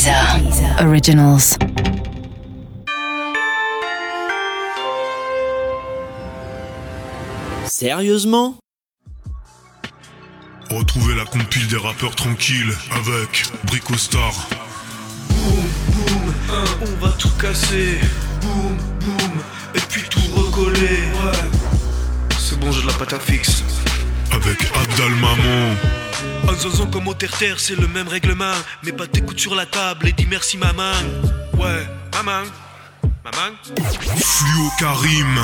Deezer. Originals. Sérieusement? Retrouvez la compile des rappeurs tranquilles avec Brico Star. Boum, boum, hein, on va tout casser. Boum, boum, et puis tout recoller. Ouais, c'est bon, j'ai de la pâte à fixe. Avec Abdal Maman. Un zozo comme au terre-terre, c'est le même règlement. Mais pas tes coudes sur la table et dis merci maman. Ouais, maman. Maman. Fluo Karim.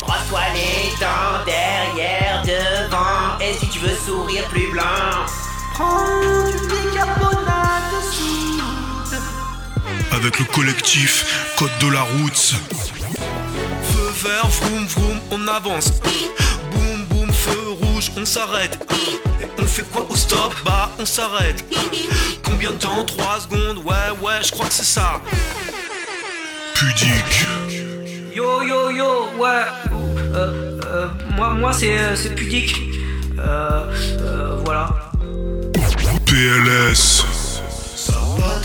Brosse-toi les dents derrière, devant. Et si tu veux sourire plus blanc, prends du bicarbonate de soude. Avec le collectif Code de la Route. Feu vert, vroom vroom, on avance. Boum boum, feu rouge, on s'arrête. Et on fait quoi au stop? Bah, on s'arrête. Combien de temps? 3 secondes? Ouais, ouais, je crois que c'est ça. Pudique. Yo yo yo, ouais. Euh, euh, moi, moi c'est, euh, c'est pudique. Euh, euh, voilà. PLS. Ça va,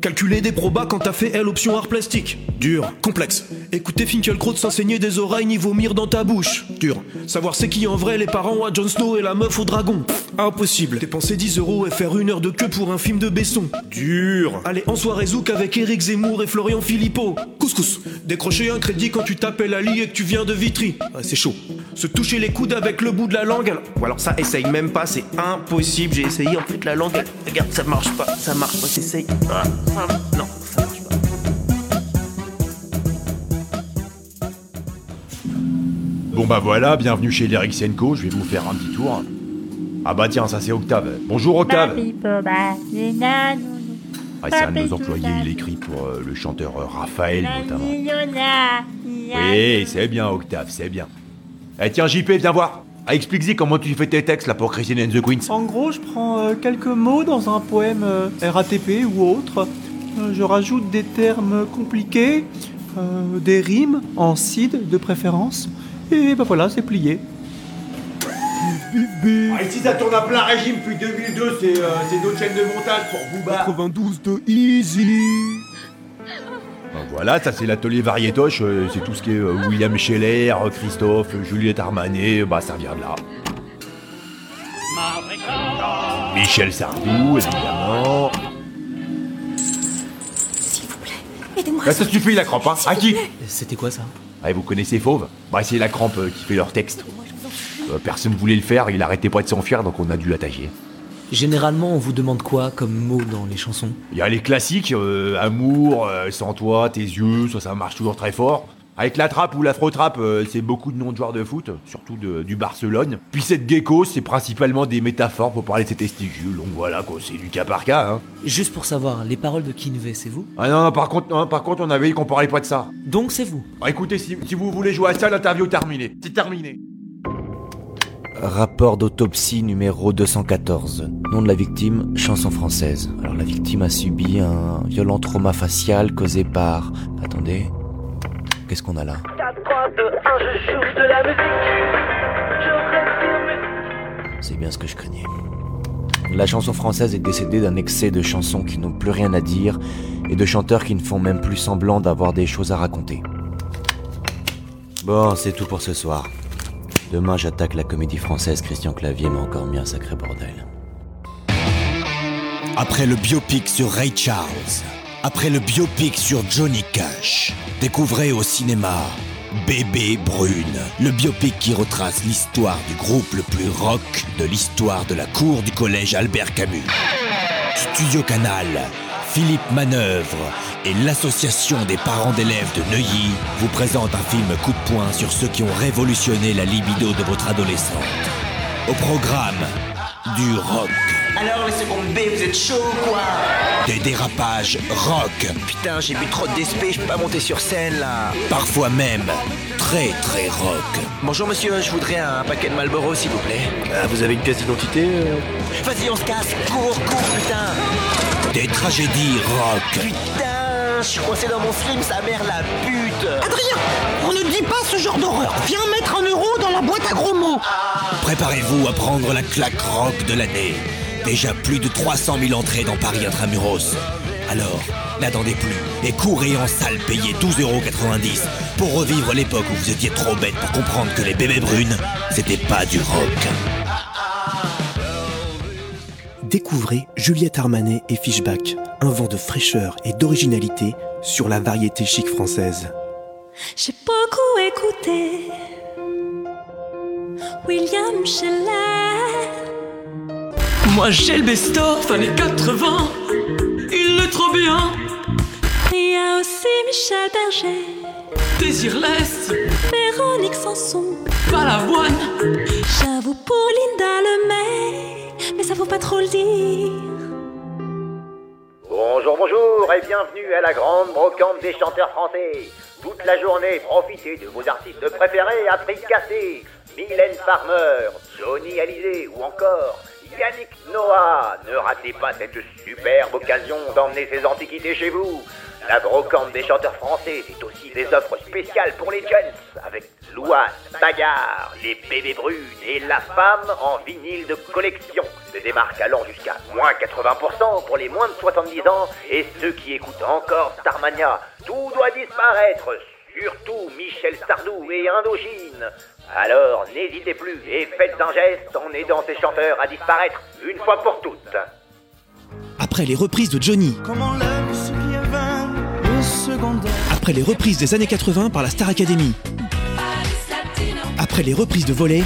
Calculer des probas quand t'as fait L option art plastique. Dur, complexe. Écouter Finkelkraut s'enseigner des oreilles ni vomir dans ta bouche. Dur. Savoir c'est qui en vrai les parents à Jon Snow et la meuf au dragon. Impossible. Dépenser 10 euros et faire une heure de queue pour un film de Besson. Dur. Aller en soirée zouk avec Eric Zemmour et Florian Philippot. Couscous. Décrocher un crédit quand tu t'appelles Ali et que tu viens de Vitry. Ouais, c'est chaud. Se toucher les coudes avec le bout de la langue. alors- Ou alors ça, essaye même pas, c'est impossible. J'ai essayé en fait la langue. elle- Regarde, ça marche pas. Ça marche pas, t'essayes. Ah, ah, non, ça marche pas. Bon bah voilà, bienvenue chez Eric Senko, je vais vous faire un petit tour. Ah bah tiens, ça c'est Octave. Bonjour Octave Ah, c'est un de nos employés, il écrit pour euh, le chanteur euh, Raphaël notamment. Oui, c'est bien Octave, c'est bien. Eh tiens JP, viens voir ah, Explique-y comment tu fais tes textes là pour Christine and the Queens. En gros, je prends euh, quelques mots dans un poème euh, RATP ou autre. Euh, je rajoute des termes compliqués, euh, des rimes en cid de préférence. Et ben voilà, c'est plié. Ah, ici ça tourne à plein régime depuis 2002, c'est euh, c'est notre chaîne de montage pour Booba. 92 de Easy. Ben voilà, ça c'est l'atelier variétoche, euh, c'est tout ce qui est euh, William Scheller, euh, Christophe, euh, Juliette Armanet, bah ça vient de là. Michel Sardou, évidemment. S'il vous plaît, aidez-moi. Là, ça suffit la crampe, hein À qui C'était quoi ça? Ah, vous connaissez Fauve? Bah, c'est la crampe euh, qui fait leur texte. Euh, personne voulait le faire, il arrêtait pas de s'enfuir, donc on a dû l'attaquer. Généralement, on vous demande quoi comme mot dans les chansons? Il y a les classiques, euh, amour, euh, sans toi, tes yeux, ça, ça marche toujours très fort. Avec la trappe ou l'afro-trappe, euh, c'est beaucoup de noms de joueurs de foot, surtout de- du Barcelone. Puis cette gecko, c'est principalement des métaphores pour parler de ses testicules, donc voilà, quoi, c'est du cas par cas, hein. Juste pour savoir, les paroles de Kinvey, c'est vous? Ah non, non, par contre, non, par contre, on avait dit qu'on parlait pas de ça. Donc c'est vous? Bah, écoutez, si, si vous voulez jouer à ça, l'interview est terminée. C'est terminé. Rapport d'autopsie numéro 214. Nom de la victime, chanson française. Alors la victime a subi un violent trauma facial causé par... Attendez. Qu'est-ce qu'on a là? C'est bien ce que je craignais. La chanson française est décédée d'un excès de chansons qui n'ont plus rien à dire et de chanteurs qui ne font même plus semblant d'avoir des choses à raconter. Bon, c'est tout pour ce soir. Demain, j'attaque la comédie française. Christian Clavier m'a encore mis un sacré bordel. Après le biopic sur Ray Charles, après le biopic sur Johnny Cash, découvrez au cinéma Bébé Brune, le biopic qui retrace l'histoire du groupe le plus rock de l'histoire de la cour du collège Albert Camus. Studio Canal, Philippe Manœuvre et l'association des parents d'élèves de Neuilly vous présentent un film coup de poing sur ceux qui ont révolutionné la libido de votre adolescente. Au programme, du rock Alors les secondes B, vous êtes chaud ou quoi? Des dérapages rock. Putain, j'ai bu trop de DSP, je peux pas monter sur scène là. Parfois même très très rock. Bonjour monsieur, je voudrais un paquet de Marlboro s'il vous plaît. Ah, vous avez une pièce d'identité euh? Vas-y, on se casse, cours, cours, putain. Des tragédies rock. Putain, je suis coincé dans mon film, sa mère la pute. Adrien, on ne dit pas ce genre d'horreur. Viens mettre un euro dans la boîte à gros mots. Préparez-vous à prendre la claque rock de l'année. Déjà plus de 300 000 entrées dans Paris Intramuros. Alors, n'attendez plus et courez en salle payer 12,90€ pour revivre l'époque où vous étiez trop bête pour comprendre que les bébés brunes, c'était pas du rock. Découvrez Juliette Armanet et Fishback, un vent de fraîcheur et d'originalité sur la variété chic française. J'ai beaucoup écouté William Scheller. Moi j'ai le best-of années 80. Il est trop bien. Il y a aussi Michel Berger, Désirless, Véronique Sanson. Balavoine. J'avoue pour Linda Lemay, mais ça vaut pas trop le dire. Bonjour, bonjour et bienvenue à la grande brocante des chanteurs français. Toute la journée, profitez de vos artistes préférés à prix cassé. Mylène Farmer, Johnny Hallyday ou encore Yannick Noah. Ne ratez pas cette superbe occasion d'emmener ces antiquités chez vous. La brocante des chanteurs français, c'est aussi des offres spéciales pour les jeunes, avec Louane, Bagarre, les bébés brunes et la femme en vinyle de collection. Des démarques allant jusqu'à moins 80% pour les moins de 70 ans et ceux qui écoutent encore Starmania. Tout doit disparaître, surtout Michel Sardou et Indochine. Alors n'hésitez plus et faites un geste en aidant ces chanteurs à disparaître une fois pour toutes. Après les reprises de Johnny, Comment l'aime après les reprises des années 80 par la Star Academy, après les reprises de Volet,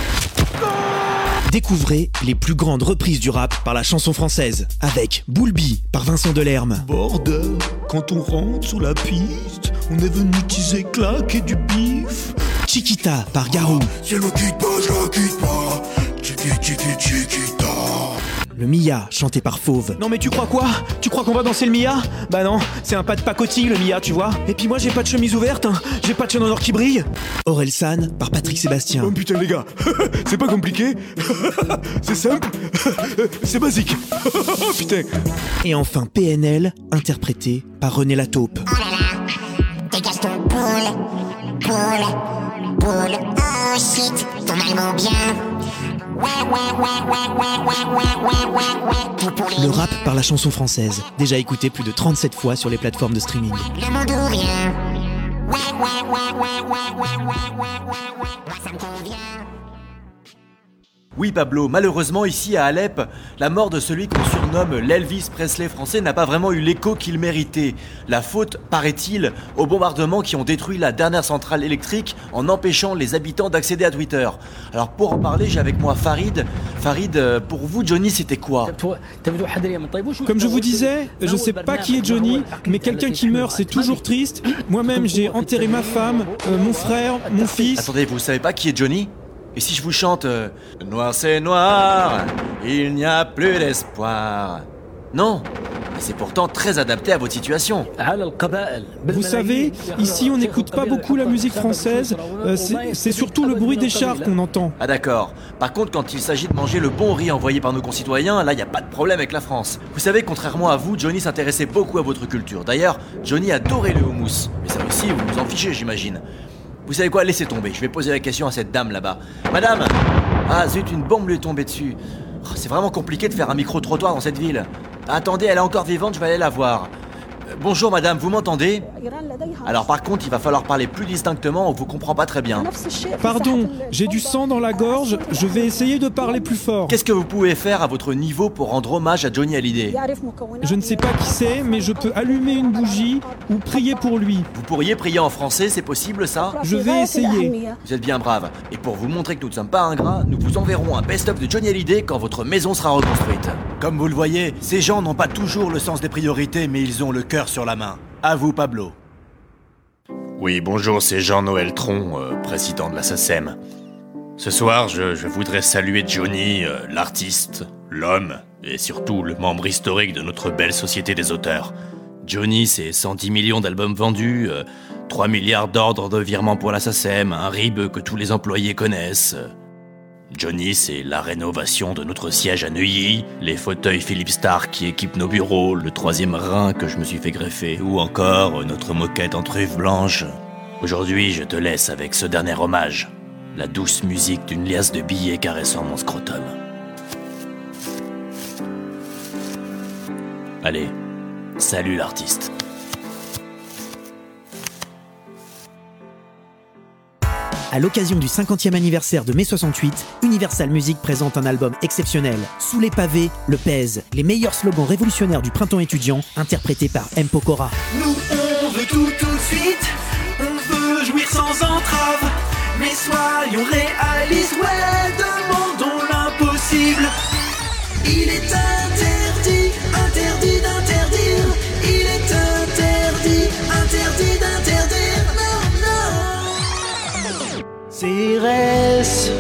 découvrez les plus grandes reprises du rap par la chanson française avec Boulby par Vincent Delerme, Border, quand on rentre sous la piste, on est venu teaser claque et du bif. Chiquita par Garou, quitte pas, je quitte pas. Chiqui, chiqui, chiquita. Le Mia chanté par Fauve. Non mais tu crois quoi? Tu crois qu'on va danser le Mia? Bah non, c'est un pas de pacotille le Mia, tu vois. Et puis moi j'ai pas de chemise ouverte, hein. j'ai pas de chaîne en or qui brille. Aurel San par Patrick Sébastien. Oh putain les gars, c'est pas compliqué, c'est simple, c'est basique. putain. Et enfin PNL interprété par René Lataupe. Dégage ton poule, poule, poule. Oh shit, ton allemand bien. Le rap par la chanson française, déjà écouté plus de 37 fois sur les plateformes de streaming. Ouais, ouais, ouais, ouais, ouais, ouais, ouais, ouais, ouais, ouais. Oui Pablo, malheureusement ici à Alep, la mort de celui qu'on surnomme l'Elvis Presley français n'a pas vraiment eu l'écho qu'il méritait. La faute, paraît-il, aux bombardements qui ont détruit la dernière centrale électrique en empêchant les habitants d'accéder à Twitter. Alors pour en parler, j'ai avec moi Farid. Farid, euh, pour vous Johnny c'était quoi? Comme je vous disais, je sais pas qui est Johnny, mais quelqu'un qui meurt, c'est toujours triste. Moi-même, j'ai enterré ma femme, euh, mon frère, mon fils. Attendez, vous savez pas qui est Johnny? Et si je vous chante euh, Noir c'est noir, il n'y a plus d'espoir Non Mais c'est pourtant très adapté à votre situation. Vous savez, ici on n'écoute pas beaucoup la musique française, euh, c'est c'est surtout le bruit des chars qu'on entend. Ah d'accord. Par contre, quand il s'agit de manger le bon riz envoyé par nos concitoyens, là, il n'y a pas de problème avec la France. Vous savez, contrairement à vous, Johnny s'intéressait beaucoup à votre culture. D'ailleurs, Johnny adorait le houmous. Mais ça aussi, vous vous en fichez, j'imagine. Vous savez quoi Laissez tomber. Je vais poser la question à cette dame là-bas. Madame Ah zut, une bombe lui est tombée dessus. Oh, c'est vraiment compliqué de faire un micro-trottoir dans cette ville. Attendez, elle est encore vivante, je vais aller la voir. Euh, bonjour madame, vous m'entendez? Alors par contre, il va falloir parler plus distinctement, on vous comprend pas très bien. Pardon, j'ai du sang dans la gorge, je vais essayer de parler plus fort. Qu'est-ce que vous pouvez faire à votre niveau pour rendre hommage à Johnny Hallyday Je ne sais pas qui c'est, mais je peux allumer une bougie ou prier pour lui. Vous pourriez prier en français, c'est possible ça Je vais essayer. Vous êtes bien brave. Et pour vous montrer que nous ne sommes pas ingrats, nous vous enverrons un best-of de Johnny Hallyday quand votre maison sera reconstruite. Comme vous le voyez, ces gens n'ont pas toujours le sens des priorités, mais ils ont le cœur sur la main. À vous, Pablo. Oui, bonjour, c'est Jean-Noël Tron, euh, président de la SACEM. Ce soir, je, voudrais saluer Johnny, euh, l'artiste, l'homme, et surtout le membre historique de notre belle société des auteurs. Johnny, c'est 110 millions d'albums vendus, 3 milliards d'ordres de virement pour la SACEM, un RIB que tous les employés connaissent. Johnny, c'est la rénovation de notre siège à Neuilly, les fauteuils Philippe Stark qui équipent nos bureaux, le troisième rein que je me suis fait greffer, ou encore notre moquette en truffe blanche. Aujourd'hui, je te laisse avec ce dernier hommage, la douce musique d'une liasse de billets caressant mon scrotum. Allez, salut l'artiste. À l'occasion du 50e anniversaire de mai 68, Universal Music présente un album exceptionnel. Sous les pavés, le pèse, les meilleurs slogans révolutionnaires du printemps étudiant, interprétés par M. Pokora. Nous on veut tout tout de suite, on veut jouir sans entrave, mais soyons réalistes, demandons l'impossible. Il est interdit, CRS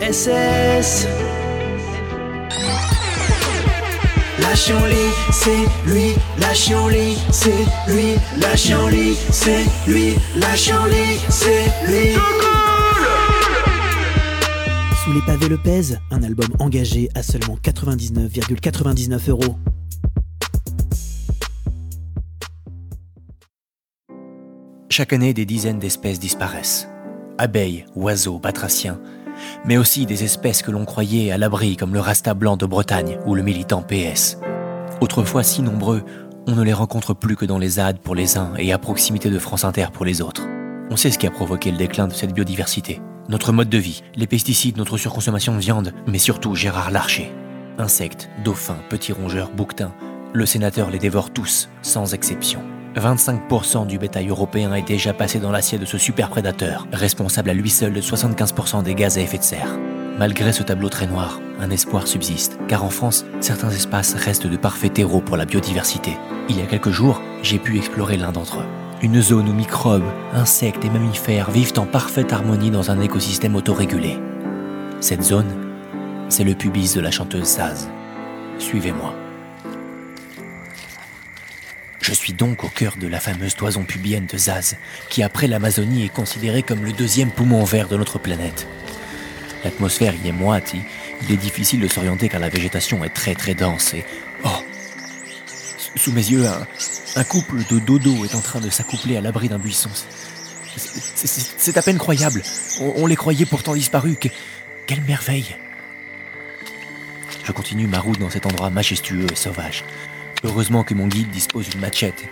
SS chienlit, c'est lui, chienlit, c'est lui, chienlit, c'est lui, chienlit, c'est lui. Sous les pavés, le pèse, un album engagé à seulement 99,99 euros. Chaque année, des dizaines d'espèces disparaissent. Abeilles, oiseaux, batraciens, mais aussi des espèces que l'on croyait à l'abri comme le rasta blanc de Bretagne ou le militant PS. Autrefois si nombreux, on ne les rencontre plus que dans les ZAD pour les uns et à proximité de France Inter pour les autres. On sait ce qui a provoqué le déclin de cette biodiversité. Notre mode de vie, les pesticides, notre surconsommation de viande, mais surtout Gérard Larcher. Insectes, dauphins, petits rongeurs, bouquetins, le sénateur les dévore tous, sans exception. 25% du bétail européen est déjà passé dans l'assiette de ce super prédateur, responsable à lui seul de 75% des gaz à effet de serre. Malgré ce tableau très noir, un espoir subsiste, car en France, certains espaces restent de parfaits terreaux pour la biodiversité. Il y a quelques jours, j'ai pu explorer l'un d'entre eux. Une zone où microbes, insectes et mammifères vivent en parfaite harmonie dans un écosystème autorégulé. Cette zone, c'est le pubis de la chanteuse Saz. Suivez-moi. Je suis donc au cœur de la fameuse toison pubienne de Zaz, qui après l'Amazonie est considérée comme le deuxième poumon vert de notre planète. L'atmosphère y est moite, il est difficile de s'orienter car la végétation est très très dense et... Oh Sous mes yeux, un, couple de dodo est en train de s'accoupler à l'abri d'un buisson. C'est- à peine croyable. On, les croyait pourtant disparus. Que- quelle merveille Je continue ma route dans cet endroit majestueux et sauvage. Heureusement que mon guide dispose d'une machette.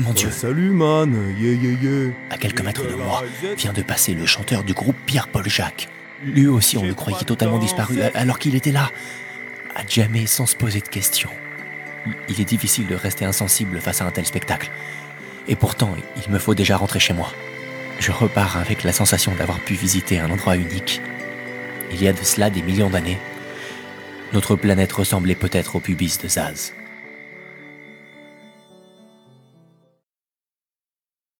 Mon Dieu, salut man, yeah yeah yeah. à quelques mètres de moi, vient de passer le chanteur du groupe Pierre-Paul Jacques. Lui aussi, on le croyait totalement disparu, alors qu'il était là, à jamais sans se poser de questions. Il est difficile de rester insensible face à un tel spectacle. Et pourtant, il me faut déjà rentrer chez moi. Je repars avec la sensation d'avoir pu visiter un endroit unique. Il y a de cela des millions d'années, notre planète ressemblait peut-être au pubis de Zaz.